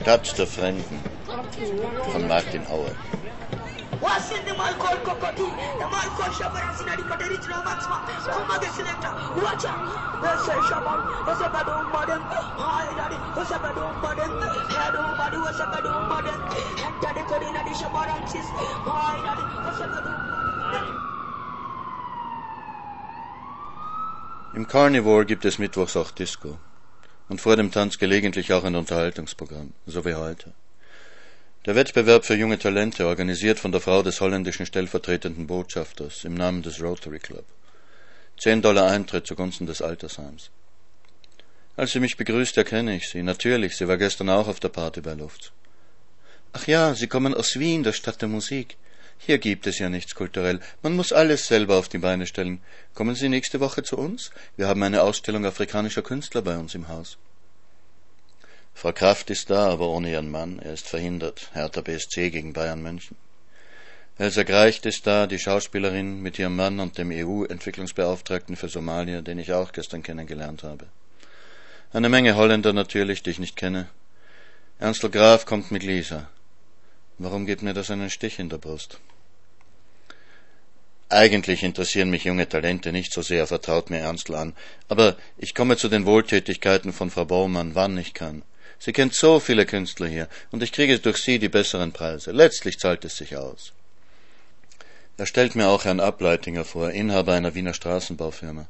Stadt der Fremden von Martin Auer. Wasin the Malcolm Kokoti, the Malcolm Shabaran Sinadi Katerich Romansma, Komade Selector, Wacha, the Say Shaban, was a bad old modern, Hi Daddy, was a bad old modern, Had old body was a bad old modern, and Daddy Corina di Shabaran Sis, Hi Daddy, was a Im Carnivore gibt es mittwochs auch Disco und vor dem Tanz gelegentlich auch ein Unterhaltungsprogramm, so wie heute. Der Wettbewerb für junge Talente, organisiert von der Frau des holländischen stellvertretenden Botschafters im Namen des Rotary Club. Zehn Dollar Eintritt zugunsten des Altersheims. Als sie mich begrüßt, erkenne ich sie. Natürlich, sie war gestern auch auf der Party bei Lufts. Ach ja, Sie kommen aus Wien, der Stadt der Musik. Hier gibt es ja nichts kulturell. Man muss alles selber auf die Beine stellen. Kommen Sie nächste Woche zu uns? Wir haben eine Ausstellung afrikanischer Künstler bei uns im Haus. Frau Kraft ist da, aber ohne ihren Mann. Er ist verhindert. Hertha BSC gegen Bayern München. Elsa Greicht ist da, die Schauspielerin mit ihrem Mann und dem EU-Entwicklungsbeauftragten für Somalia, den ich auch gestern kennengelernt habe. Eine Menge Holländer natürlich, die ich nicht kenne. Ernstl Graf kommt mit Lisa. Warum gibt mir das einen Stich in der Brust? Eigentlich interessieren mich junge Talente nicht so sehr, vertraut mir Ernstl an, aber ich komme zu den Wohltätigkeiten von Frau Baumann, wann ich kann. Sie kennt so viele Künstler hier, und ich kriege durch sie die besseren Preise. Letztlich zahlt es sich aus. Er stellt mir auch Herrn Ableitinger vor, Inhaber einer Wiener Straßenbaufirma.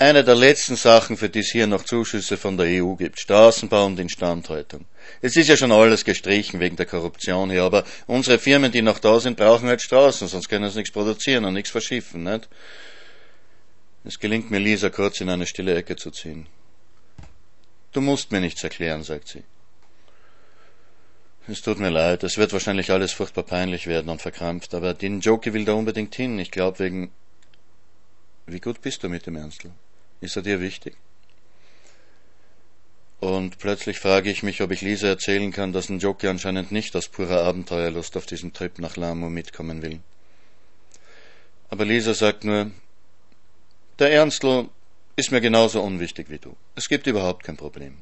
Eine der letzten Sachen, für die es hier noch Zuschüsse von der EU gibt. Straßenbau und Instandhaltung. Es ist ja schon alles gestrichen wegen der Korruption hier, aber unsere Firmen, die noch da sind, brauchen halt Straßen, sonst können sie nichts produzieren und nichts verschiffen, nicht? Es gelingt mir, Lisa kurz in eine stille Ecke zu ziehen. Du musst mir nichts erklären, sagt sie. Es tut mir leid, es wird wahrscheinlich alles furchtbar peinlich werden und verkrampft, aber den Joker will da unbedingt hin. Ich glaube wegen. Wie gut bist du mit dem Ernstl? Ist er dir wichtig? Und plötzlich frage ich mich, ob ich Lisa erzählen kann, dass ein Jockey anscheinend nicht aus purer Abenteuerlust auf diesen Trip nach Lamo mitkommen will. Aber Lisa sagt nur, der Ernstl ist mir genauso unwichtig wie du. Es gibt überhaupt kein Problem.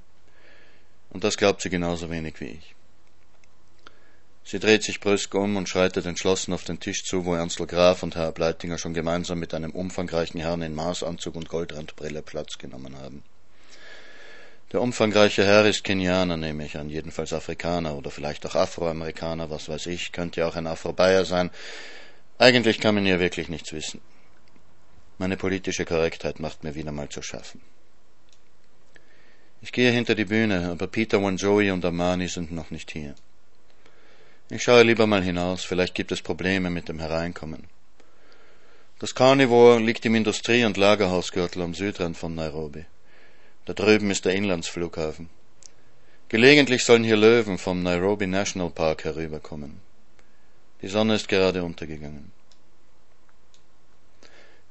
Und das glaubt sie genauso wenig wie ich. Sie dreht sich brüsk um und schreitet entschlossen auf den Tisch zu, wo Ernstl Graf und Herr Bleitinger schon gemeinsam mit einem umfangreichen Herrn in Maßanzug und Goldrandbrille Platz genommen haben. Der umfangreiche Herr ist Kenianer, nehme ich an, jedenfalls Afrikaner oder vielleicht auch Afroamerikaner, was weiß ich, könnte ja auch ein Afro-Bayer sein. Eigentlich kann man hier wirklich nichts wissen. Meine politische Korrektheit macht mir wieder mal zu schaffen. Ich gehe hinter die Bühne, aber Peter Wanjoey und Amani sind noch nicht hier. Ich schaue lieber mal hinaus, vielleicht gibt es Probleme mit dem Hereinkommen. Das Carnivore liegt im Industrie- und Lagerhausgürtel am Südrand von Nairobi. Da drüben ist der Inlandsflughafen. Gelegentlich sollen hier Löwen vom Nairobi National Park herüberkommen. Die Sonne ist gerade untergegangen.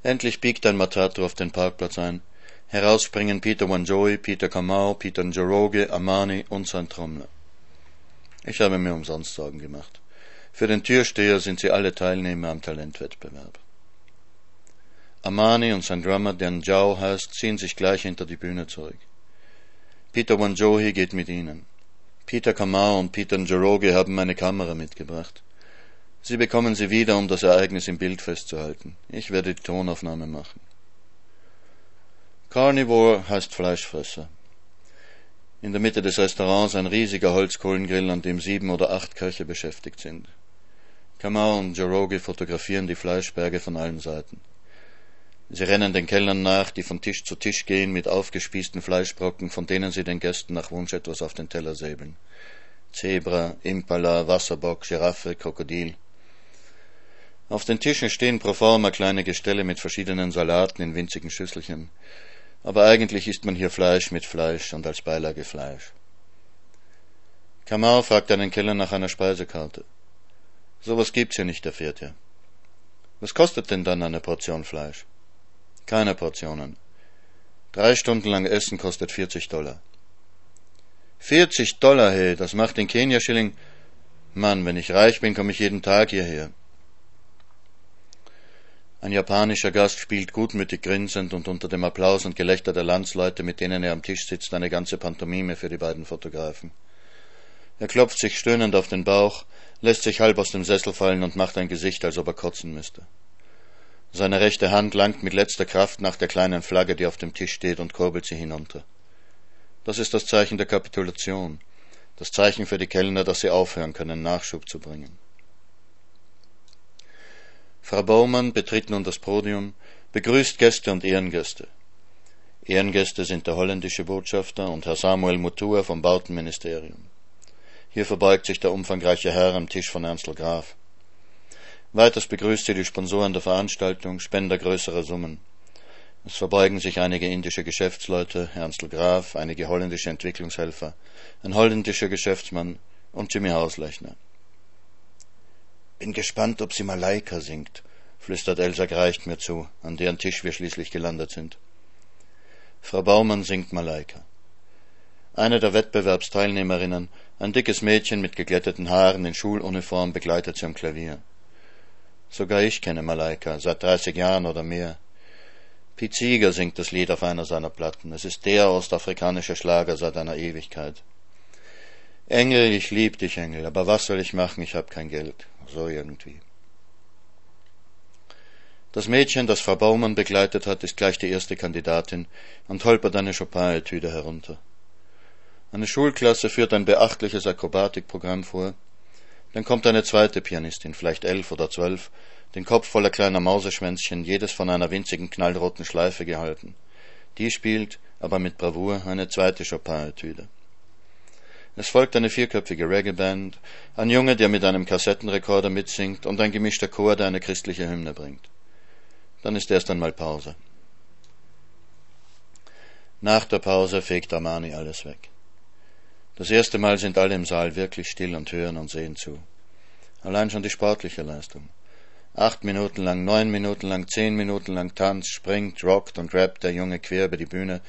Endlich biegt ein Matatu auf den Parkplatz ein. Heraus springen Peter Wanjoy, Peter Kamau, Peter Njoroge, Amani und sein Trommler. Ich habe mir umsonst Sorgen gemacht. Für den Türsteher sind sie alle Teilnehmer am Talentwettbewerb. Amani und sein Drummer, der Njao heißt, ziehen sich gleich hinter die Bühne zurück. Peter Wanjohi geht mit ihnen. Peter Kamau und Peter Njoroge haben meine Kamera mitgebracht. Sie bekommen sie wieder, um das Ereignis im Bild festzuhalten. Ich werde die Tonaufnahme machen. Carnivore heißt Fleischfresser. In der Mitte des Restaurants ein riesiger Holzkohlengrill, an dem sieben oder acht Köche beschäftigt sind. Kamau und Joroge fotografieren die Fleischberge von allen Seiten. Sie rennen den Kellern nach, die von Tisch zu Tisch gehen mit aufgespießten Fleischbrocken, von denen sie den Gästen nach Wunsch etwas auf den Teller säbeln. Zebra, Impala, Wasserbock, Giraffe, Krokodil. Auf den Tischen stehen pro forma kleine Gestelle mit verschiedenen Salaten in winzigen Schüsselchen aber eigentlich isst man hier Fleisch mit Fleisch und als Beilage Fleisch. Kamau fragt einen Keller nach einer Speisekarte. Sowas gibt's hier nicht, erfährt er. Was kostet denn dann eine Portion Fleisch? Keine Portionen. Drei Stunden lang Essen kostet 40 Dollar. 40 Dollar, hey, das macht den Kenia-Schilling. Mann, wenn ich reich bin, komme ich jeden Tag hierher. Ein japanischer Gast spielt gutmütig grinsend und unter dem Applaus und Gelächter der Landsleute, mit denen er am Tisch sitzt, eine ganze Pantomime für die beiden Fotografen. Er klopft sich stöhnend auf den Bauch, lässt sich halb aus dem Sessel fallen und macht ein Gesicht, als ob er kotzen müsste. Seine rechte Hand langt mit letzter Kraft nach der kleinen Flagge, die auf dem Tisch steht, und kurbelt sie hinunter. Das ist das Zeichen der Kapitulation, das Zeichen für die Kellner, dass sie aufhören können, Nachschub zu bringen. Frau Baumann betritt nun das Podium, begrüßt Gäste und Ehrengäste. Ehrengäste sind der holländische Botschafter und Herr Samuel Mutua vom Bautenministerium. Hier verbeugt sich der umfangreiche Herr am Tisch von Ernstl Graf. Weiters begrüßt sie die Sponsoren der Veranstaltung, Spender größerer Summen. Es verbeugen sich einige indische Geschäftsleute, Ernstl Graf, einige holländische Entwicklungshelfer, ein holländischer Geschäftsmann und Jimmy Hauslechner. Bin gespannt, ob sie Malaika singt, flüstert Elsa Greicht mir zu, an deren Tisch wir schließlich gelandet sind. Frau Baumann singt Malaika. Eine der Wettbewerbsteilnehmerinnen, ein dickes Mädchen mit geglätteten Haaren in Schuluniform, begleitet sie am Klavier. Sogar ich kenne Malaika, seit dreißig Jahren oder mehr. Seeger singt das Lied auf einer seiner Platten. Es ist der ostafrikanische Schlager seit einer Ewigkeit. Engel, ich lieb dich, Engel, aber was soll ich machen? Ich hab kein Geld so irgendwie. Das Mädchen, das Frau Baumann begleitet hat, ist gleich die erste Kandidatin und holpert eine Chopin-Etüde herunter. Eine Schulklasse führt ein beachtliches Akrobatikprogramm vor. Dann kommt eine zweite Pianistin, vielleicht elf oder zwölf, den Kopf voller kleiner Mauseschwänzchen, jedes von einer winzigen knallroten Schleife gehalten. Die spielt, aber mit Bravour, eine zweite Chopin-Etüde. Es folgt eine vierköpfige Reggae-Band, ein Junge, der mit einem Kassettenrekorder mitsingt und ein gemischter Chor, der eine christliche Hymne bringt. Dann ist erst einmal Pause. Nach der Pause fegt Armani alles weg. Das erste Mal sind alle im Saal wirklich still und hören und sehen zu. Allein schon die sportliche Leistung. Acht Minuten lang, neun Minuten lang, zehn Minuten lang tanzt, springt, rockt und rappt der Junge quer über die Bühne,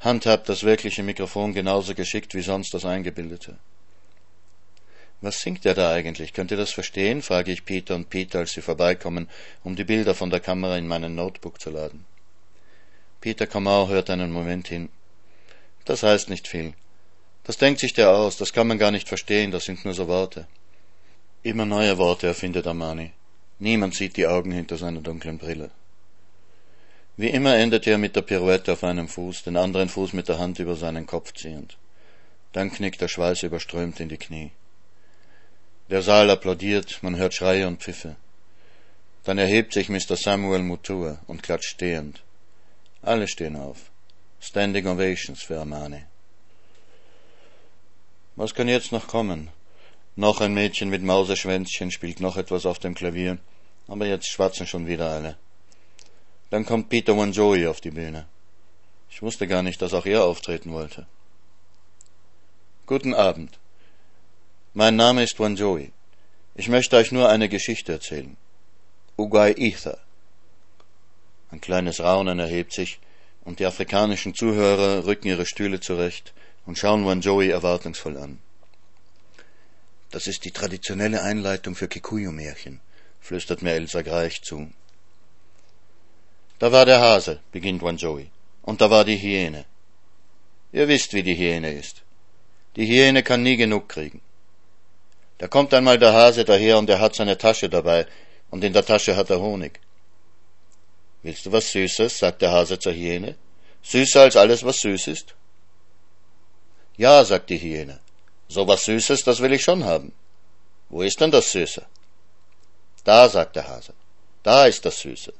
handhabt das wirkliche Mikrofon genauso geschickt wie sonst das eingebildete. Was singt er da eigentlich? Könnt ihr das verstehen? frage ich Peter und Peter, als sie vorbeikommen, um die Bilder von der Kamera in meinen Notebook zu laden. Peter Kamau hört einen Moment hin. Das heißt nicht viel. Das denkt sich der aus, das kann man gar nicht verstehen, das sind nur so Worte. Immer neue Worte erfindet Amani. Niemand sieht die Augen hinter seiner dunklen Brille. Wie immer endet er mit der Pirouette auf einem Fuß, den anderen Fuß mit der Hand über seinen Kopf ziehend. Dann knickt der Schweiß überströmt in die Knie. Der Saal applaudiert, man hört Schreie und Pfiffe. Dann erhebt sich Mr. Samuel Mutua und klatscht stehend. Alle stehen auf. Standing Ovations für Armani. Was kann jetzt noch kommen? Noch ein Mädchen mit Mauserschwänzchen spielt noch etwas auf dem Klavier, aber jetzt schwatzen schon wieder alle. Dann kommt Peter Wanjoy auf die Bühne. Ich wusste gar nicht, dass auch er auftreten wollte. Guten Abend. Mein Name ist Wanjoy. Ich möchte euch nur eine Geschichte erzählen. Ugai Ether. Ein kleines Raunen erhebt sich, und die afrikanischen Zuhörer rücken ihre Stühle zurecht und schauen Wanjoy erwartungsvoll an. Das ist die traditionelle Einleitung für Kikuyu-Märchen, flüstert mir Elsa Greich zu. Da war der Hase, beginnt Wanjoey, und da war die Hyäne. Ihr wisst, wie die Hyäne ist. Die Hyäne kann nie genug kriegen. Da kommt einmal der Hase daher und er hat seine Tasche dabei, und in der Tasche hat er Honig. Willst du was Süßes? sagt der Hase zur Hyäne. Süßer als alles, was süß ist? Ja, sagt die Hyäne. So was Süßes, das will ich schon haben. Wo ist denn das Süße? Da, sagt der Hase. Da ist das Süße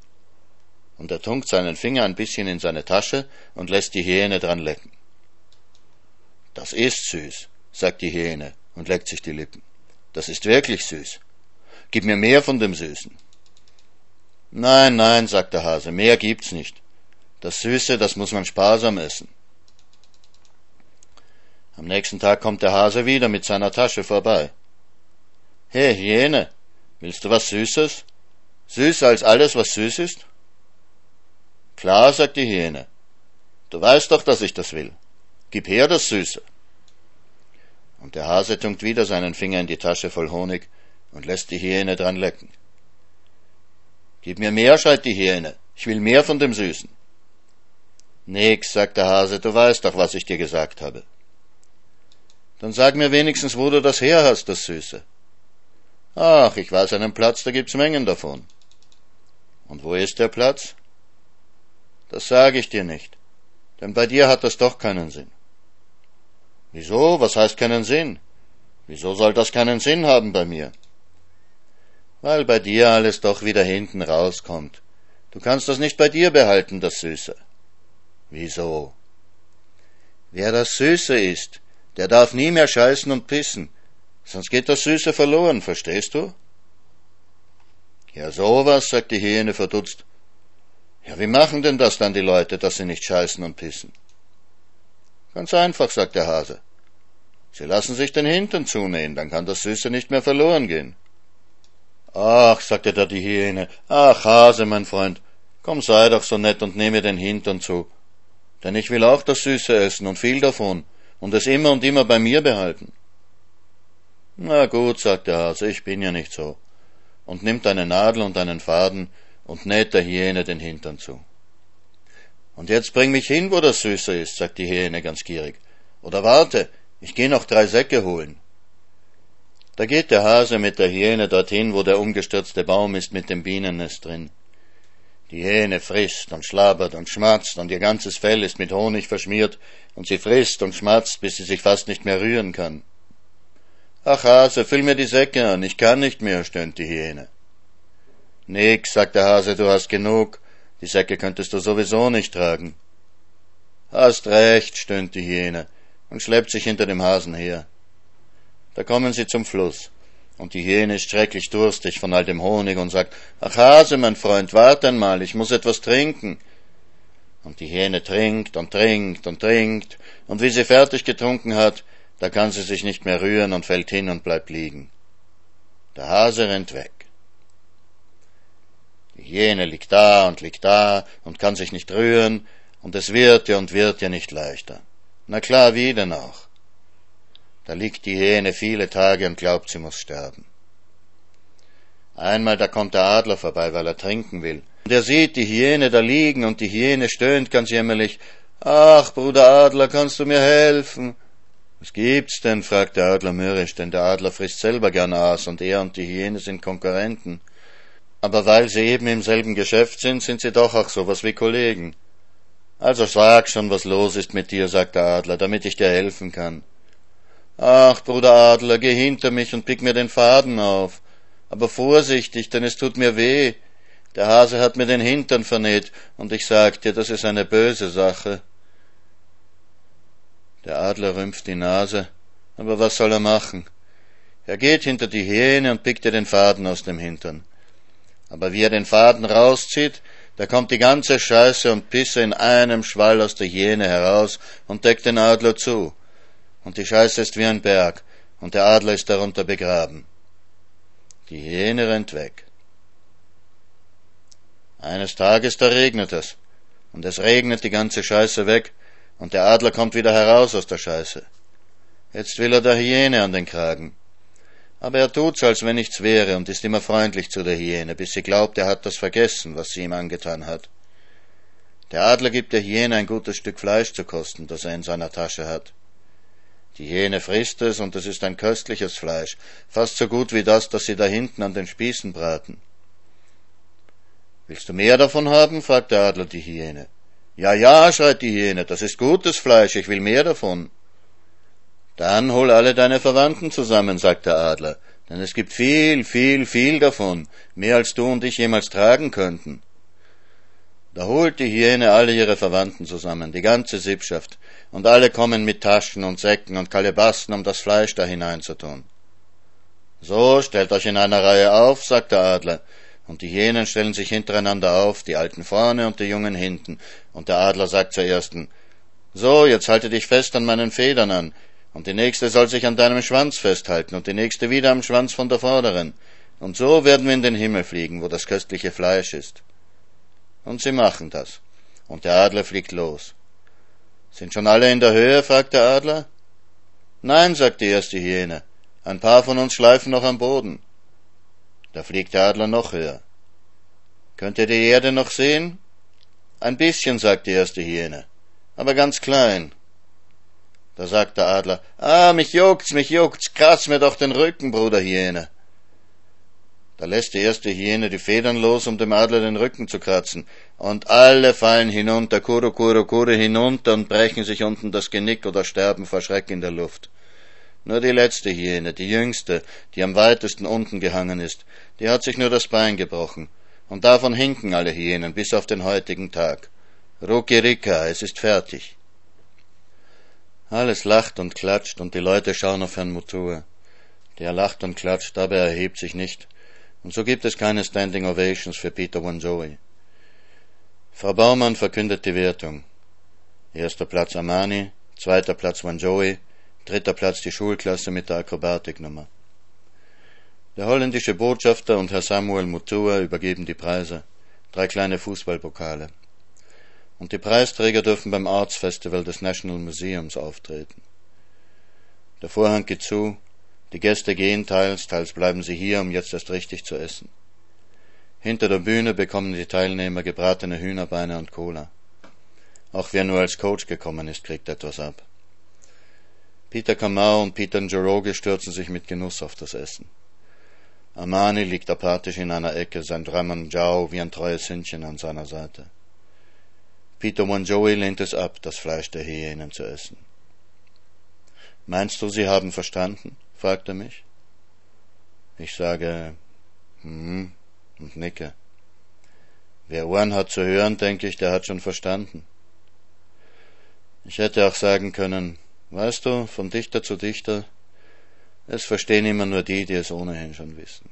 und er tunkt seinen Finger ein bisschen in seine Tasche und lässt die Hyäne dran lecken. Das ist süß, sagt die Hyäne und leckt sich die Lippen. Das ist wirklich süß. Gib mir mehr von dem Süßen. Nein, nein, sagt der Hase, mehr gibt's nicht. Das Süße, das muss man sparsam essen. Am nächsten Tag kommt der Hase wieder mit seiner Tasche vorbei. Hey, Hyäne, willst du was Süßes? Süßer als alles, was süß ist? Klar, sagt die Hyäne. Du weißt doch, dass ich das will. Gib her das Süße. Und der Hase tunkt wieder seinen Finger in die Tasche voll Honig und lässt die Hyäne dran lecken. Gib mir mehr, schreit die Hyäne. Ich will mehr von dem Süßen. Nix, sagt der Hase, du weißt doch, was ich dir gesagt habe. Dann sag mir wenigstens, wo du das her hast, das Süße. Ach, ich weiß einen Platz, da gibt's Mengen davon. Und wo ist der Platz? Das sage ich dir nicht, denn bei dir hat das doch keinen Sinn. Wieso? Was heißt keinen Sinn? Wieso soll das keinen Sinn haben bei mir? Weil bei dir alles doch wieder hinten rauskommt. Du kannst das nicht bei dir behalten, das Süße. Wieso? Wer das Süße ist, der darf nie mehr scheißen und pissen, sonst geht das Süße verloren, verstehst du? Ja, sowas, sagt die Hyäne verdutzt. Ja, wie machen denn das dann die Leute, dass sie nicht scheißen und pissen? Ganz einfach, sagt der Hase. Sie lassen sich den Hintern zunähen, dann kann das Süße nicht mehr verloren gehen. Ach, sagte da die Hyäne, ach Hase, mein Freund, komm sei doch so nett und nehme den Hintern zu. Denn ich will auch das Süße essen und viel davon und es immer und immer bei mir behalten. Na gut, sagt der Hase, ich bin ja nicht so. Und nimmt eine Nadel und einen Faden und näht der Hyäne den Hintern zu. Und jetzt bring mich hin, wo das Süße ist, sagt die Hyäne ganz gierig. Oder warte, ich geh noch drei Säcke holen. Da geht der Hase mit der Hyäne dorthin, wo der umgestürzte Baum ist mit dem Bienennest drin. Die Hähne frisst und schlabbert und schmatzt und ihr ganzes Fell ist mit Honig verschmiert und sie frisst und schmatzt, bis sie sich fast nicht mehr rühren kann. Ach Hase, füll mir die Säcke an, ich kann nicht mehr, stöhnt die Hyäne. Nix, sagt der Hase, du hast genug, die Säcke könntest du sowieso nicht tragen. Hast recht, stöhnt die Hyäne und schleppt sich hinter dem Hasen her. Da kommen sie zum Fluss. Und die Hyäne ist schrecklich durstig von all dem Honig und sagt, ach Hase, mein Freund, wart einmal, ich muss etwas trinken. Und die Hyäne trinkt und trinkt und trinkt, und wie sie fertig getrunken hat, da kann sie sich nicht mehr rühren und fällt hin und bleibt liegen. Der Hase rennt weg. Die Hyäne liegt da und liegt da und kann sich nicht rühren, und es wird ja und wird ja nicht leichter. Na klar, wie denn auch? Da liegt die Hähne viele Tage und glaubt, sie muss sterben. Einmal da kommt der Adler vorbei, weil er trinken will. Und er sieht die Hyäne da liegen und die Hyäne stöhnt ganz jämmerlich. Ach, Bruder Adler, kannst du mir helfen? Was gibt's denn? fragt der Adler mürrisch, denn der Adler frisst selber gern Aas und er und die Hyäne sind Konkurrenten. Aber weil sie eben im selben Geschäft sind, sind sie doch auch sowas wie Kollegen. Also sag schon, was los ist mit dir, sagt der Adler, damit ich dir helfen kann. Ach, Bruder Adler, geh hinter mich und pick mir den Faden auf. Aber vorsichtig, denn es tut mir weh. Der Hase hat mir den Hintern vernäht, und ich sag dir, das ist eine böse Sache. Der Adler rümpft die Nase, aber was soll er machen? Er geht hinter die Hähne und pickt ihr den Faden aus dem Hintern. Aber wie er den Faden rauszieht, da kommt die ganze Scheiße und Pisse in einem Schwall aus der Hyäne heraus und deckt den Adler zu und die Scheiße ist wie ein Berg, und der Adler ist darunter begraben. Die Hyäne rennt weg. Eines Tages da regnet es, und es regnet die ganze Scheiße weg, und der Adler kommt wieder heraus aus der Scheiße. Jetzt will er der Hyäne an den Kragen. Aber er tut's, als wenn nichts wäre, und ist immer freundlich zu der Hyäne, bis sie glaubt, er hat das vergessen, was sie ihm angetan hat. Der Adler gibt der Hyäne ein gutes Stück Fleisch zu kosten, das er in seiner Tasche hat. Die Hyäne frisst es, und es ist ein köstliches Fleisch, fast so gut wie das, das sie da hinten an den Spießen braten. Willst du mehr davon haben? fragt der Adler die Hyäne. Ja, ja, schreit die Hyäne, das ist gutes Fleisch, ich will mehr davon. Dann hol alle deine Verwandten zusammen, sagt der Adler, denn es gibt viel, viel, viel davon, mehr als du und ich jemals tragen könnten. Da holt die Hyäne alle ihre Verwandten zusammen, die ganze Sippschaft, und alle kommen mit Taschen und Säcken und Kalebassen, um das Fleisch da hineinzutun. So, stellt euch in einer Reihe auf, sagt der Adler, und die Hyänen stellen sich hintereinander auf, die Alten vorne und die Jungen hinten, und der Adler sagt zur ersten, so, jetzt halte dich fest an meinen Federn an, und die nächste soll sich an deinem Schwanz festhalten, und die nächste wieder am Schwanz von der vorderen, und so werden wir in den Himmel fliegen, wo das köstliche Fleisch ist. Und sie machen das, und der Adler fliegt los. Sind schon alle in der Höhe? fragt der Adler. Nein, sagt die erste Hyäne. Ein paar von uns schleifen noch am Boden. Da fliegt der Adler noch höher. Könnt ihr die Erde noch sehen? Ein bisschen, sagt die erste Hyäne, aber ganz klein. Da sagt der Adler, ah, mich juckt's, mich juckt's, kratz mir doch den Rücken, Bruder Hyäne. Da lässt die erste Hyäne die Federn los, um dem Adler den Rücken zu kratzen. Und alle fallen hinunter, kuru, kuru, kuru, hinunter und brechen sich unten das Genick oder sterben vor Schreck in der Luft. Nur die letzte Hyäne, die jüngste, die am weitesten unten gehangen ist, die hat sich nur das Bein gebrochen. Und davon hinken alle Hyänen bis auf den heutigen Tag. Rukirika, es ist fertig. Alles lacht und klatscht und die Leute schauen auf Herrn Mutua. Der lacht und klatscht, aber er erhebt sich nicht. Und so gibt es keine Standing Ovations für Peter Wanjoey. Frau Baumann verkündet die Wertung. Erster Platz Amani, zweiter Platz Wanjoey, dritter Platz die Schulklasse mit der Akrobatiknummer. Der holländische Botschafter und Herr Samuel Mutua übergeben die Preise, drei kleine Fußballpokale und die Preisträger dürfen beim Arts Festival des National Museums auftreten. Der Vorhang geht zu, die Gäste gehen teils, teils bleiben sie hier, um jetzt erst richtig zu essen. Hinter der Bühne bekommen die Teilnehmer gebratene Hühnerbeine und Cola. Auch wer nur als Coach gekommen ist, kriegt etwas ab. Peter Kamau und Peter Njoroge stürzen sich mit Genuss auf das Essen. Amani liegt apathisch in einer Ecke, sein Draman Jao wie ein treues Hündchen an seiner Seite. Peter Monjoey lehnt es ab, das Fleisch der Hyänen zu essen. Meinst du, Sie haben verstanden? fragt er mich. Ich sage, hm, und nicke. Wer Ohren hat zu hören, denke ich, der hat schon verstanden. Ich hätte auch sagen können, weißt du, von Dichter zu Dichter, es verstehen immer nur die, die es ohnehin schon wissen.